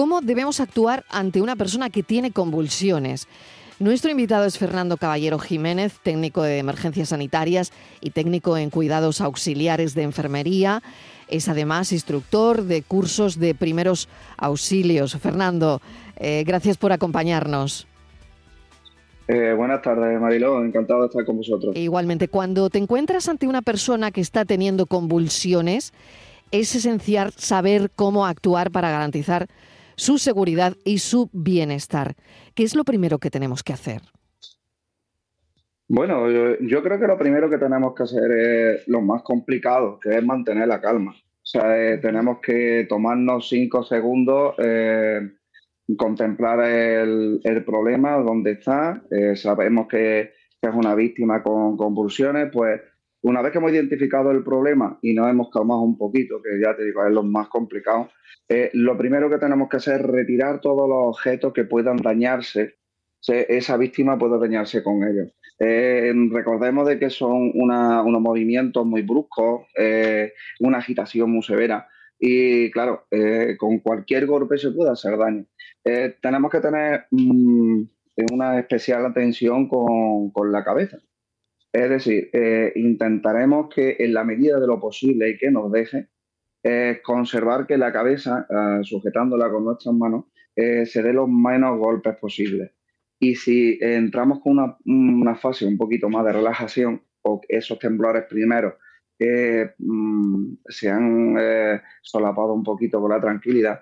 ¿Cómo debemos actuar ante una persona que tiene convulsiones? Nuestro invitado es Fernando Caballero Jiménez, técnico de emergencias sanitarias y técnico en cuidados auxiliares de enfermería. Es además instructor de cursos de primeros auxilios. Fernando, eh, gracias por acompañarnos. Eh, buenas tardes, Mariló. Encantado de estar con vosotros. Igualmente, cuando te encuentras ante una persona que está teniendo convulsiones, es esencial saber cómo actuar para garantizar su seguridad y su bienestar. ¿Qué es lo primero que tenemos que hacer? Bueno, yo, creo que lo primero que tenemos que hacer es lo más complicado, que es mantener la calma. O sea, eh, tenemos que tomarnos cinco segundos, eh, contemplar el, problema, dónde está. Eh, sabemos que, es una víctima con convulsiones, pues una vez que hemos identificado el problema y nos hemos calmado un poquito, que ya te digo, es lo más complicado, eh, lo primero que tenemos que hacer es retirar todos los objetos que puedan dañarse, esa víctima puede dañarse con ellos. Eh, recordemos de que son unos movimientos muy bruscos, eh, una agitación muy severa y claro, con cualquier golpe se puede hacer daño. tenemos que tener mm, una especial atención con la cabeza es decir, eh, intentaremos que en la medida de lo posible y que nos deje, eh, conservar que la cabeza, eh, sujetándola con nuestras manos, se dé los menos golpes posibles. Y si entramos con una, fase un poquito más de relajación o esos temblores primeros mm, se han solapado un poquito con la tranquilidad,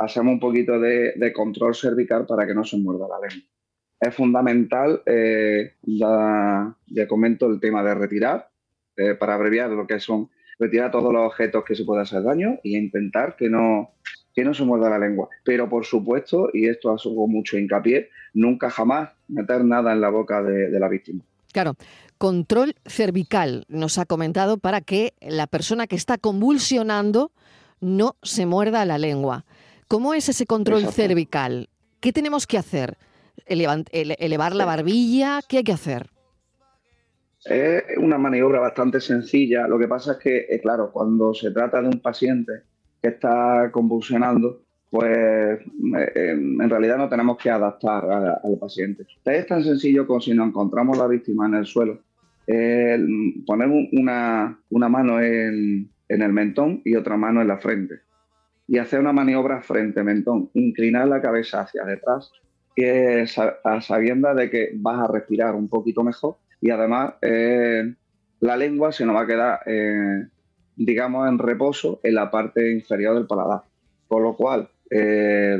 hacemos un poquito de, de control cervical para que no se muerda la lengua es fundamental, eh, ya, comento el tema de retirar, eh, para abreviar lo que son, retirar todos los objetos que se puedan hacer daño e intentar que no, que no se muerda la lengua. Pero por supuesto, y esto ha sido mucho hincapié, nunca jamás meter nada en la boca de, de la víctima. Claro, control cervical nos ha comentado para que la persona que está convulsionando no se muerda la lengua. ¿Cómo es ese control cervical? ¿Qué tenemos que hacer? Elevar la barbilla, ¿qué hay que hacer? Es una maniobra bastante sencilla. Lo que pasa es que, eh, claro, cuando se trata de un paciente que está convulsionando, pues eh, en realidad no tenemos que adaptar al paciente. Es tan sencillo como si nos encontramos la víctima en el suelo, poner una, mano en, en, el mentón y otra mano en la frente y hacer una maniobra frente-mentón, inclinar la cabeza hacia detrás a sabiendas de que vas a respirar un poquito mejor y además eh, la lengua se nos va a quedar, eh, digamos, en reposo en la parte inferior del paladar. Con lo cual, eh,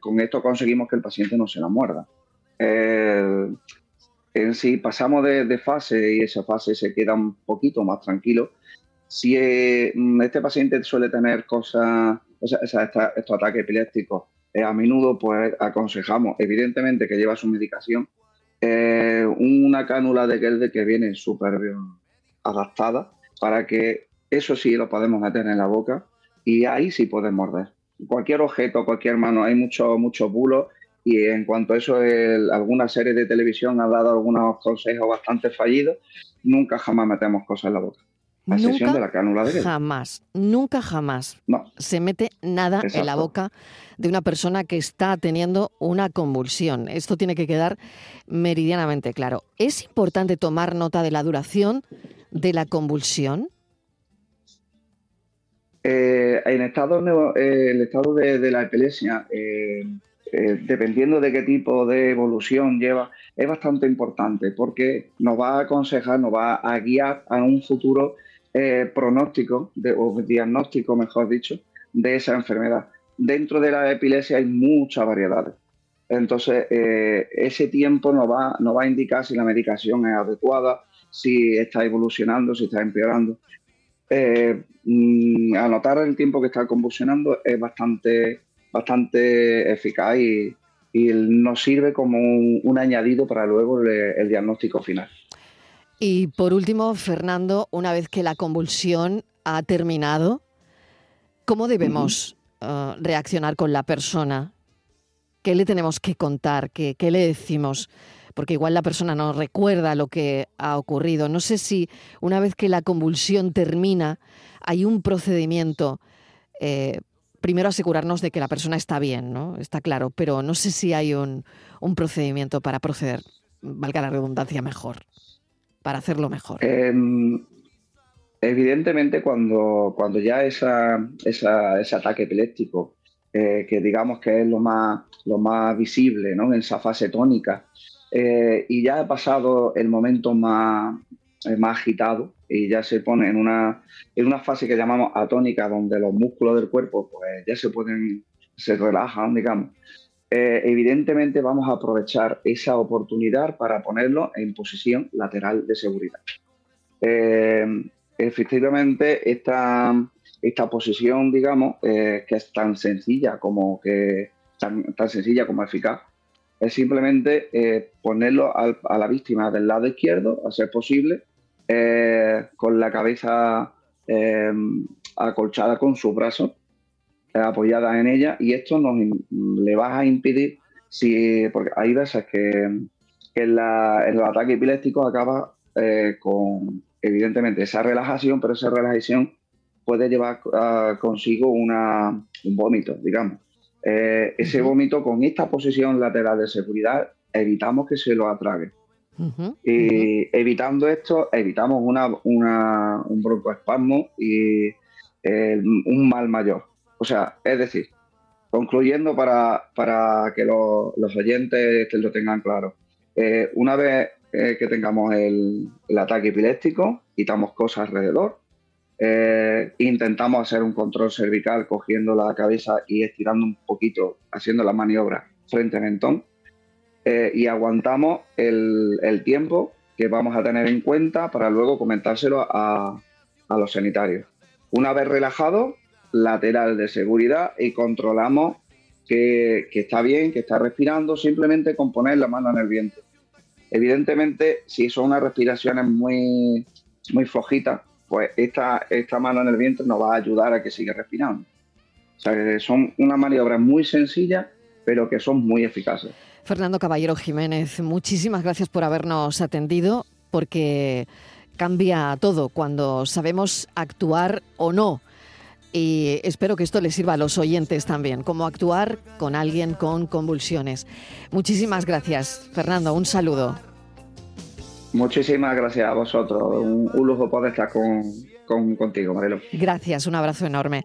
con esto conseguimos que el paciente no se la muerda. en si pasamos de, fase y esa fase se queda un poquito más tranquilo, si este paciente suele tener cosas, o sea, estos ataques epilépticos eh, a menudo pues aconsejamos, evidentemente que lleva su medicación, eh, una cánula de Gelde que viene súper bien adaptada para que eso sí lo podemos meter en la boca y ahí sí puedes morder. Cualquier objeto, cualquier mano, hay muchos mucho bulos y en cuanto a eso, alguna serie de televisión ha dado algunos consejos bastante fallidos, nunca jamás metemos cosas en la boca nunca, de la cánula de Jamás, nunca jamás se mete nada en la boca de una persona que está teniendo una convulsión. Esto tiene que quedar meridianamente claro. ¿Es importante tomar nota de la duración de la convulsión? Eh, en estado, eh, el estado de, la epilepsia, eh, dependiendo de qué tipo de evolución lleva, es bastante importante porque nos va a aconsejar, nos va a guiar a un futuro eh, pronóstico o diagnóstico, mejor dicho, de esa enfermedad. Dentro de la epilepsia hay muchas variedades. Entonces, eh, ese tiempo nos va, va a indicar si la medicación es adecuada, si está evolucionando, si está empeorando. Eh, mm, anotar el tiempo que está convulsionando es bastante, bastante eficaz y, nos sirve como un, añadido para luego el diagnóstico final. Y por último, Fernando, una vez que la convulsión ha terminado, ¿cómo debemos uh, reaccionar con la persona? ¿Qué le tenemos que contar? ¿Qué, le decimos? Porque igual la persona no recuerda lo que ha ocurrido. No sé si una vez que la convulsión termina, hay un procedimiento eh, primero asegurarnos de que la persona está bien, ¿no? Está claro, pero no sé si hay un, un procedimiento para proceder, valga la redundancia, mejor, para hacerlo mejor. Em, evidentemente, cuando, cuando ya esa, ese ataque epiléptico, eh, que digamos que es lo más, lo más visible ¿no? en esa fase tónica, eh, y ya ha pasado el momento más, eh, más agitado y ya se pone en una, en una fase que llamamos atónica, donde los músculos del cuerpo pues, ya se pueden, se relajan, digamos. Evidentemente vamos a aprovechar esa oportunidad para ponerlo en posición lateral de seguridad. Efectivamente esta, esta posición, digamos, eh, que es tan sencilla como que tan, sencilla como eficaz, es simplemente eh, ponerlo a la víctima del lado izquierdo, a ser posible, eh, con la cabeza acolchada con su brazo apoyada en ella, y esto nos le va a impedir, si, porque hay veces que, que el ataque epiléptico acaba con evidentemente esa relajación, pero esa relajación puede llevar consigo una, un vómito, digamos. Eh, ese vómito con esta posición lateral de seguridad evitamos que se lo atrague. y evitando esto, evitamos una, un broncoespasmo y eh, un mal mayor. O sea, es decir, concluyendo para, para que los oyentes lo tengan claro, eh, una vez eh, que tengamos el, ataque epiléptico, quitamos cosas alrededor, eh, intentamos hacer un control cervical cogiendo la cabeza y estirando un poquito, haciendo la maniobra frente al mentón, y aguantamos el, tiempo que vamos a tener en cuenta para luego comentárselo a, los sanitarios. Una vez relajado, lateral de seguridad y controlamos que, está bien, que está respirando, simplemente con poner la mano en el vientre. Evidentemente, si son unas respiraciones muy, muy flojitas, pues esta, esta mano en el vientre nos va a ayudar a que siga respirando. O sea, son unas maniobras muy sencillas, pero que son muy eficaces. Fernando Caballero Jiménez, muchísimas gracias por habernos atendido, porque cambia todo cuando sabemos actuar o no. Y espero que esto les sirva a los oyentes también, cómo actuar con alguien con convulsiones. Muchísimas gracias, Fernando. Un saludo. Muchísimas gracias a vosotros. Un, lujo poder estar con, contigo, Marilo. Gracias, un abrazo enorme.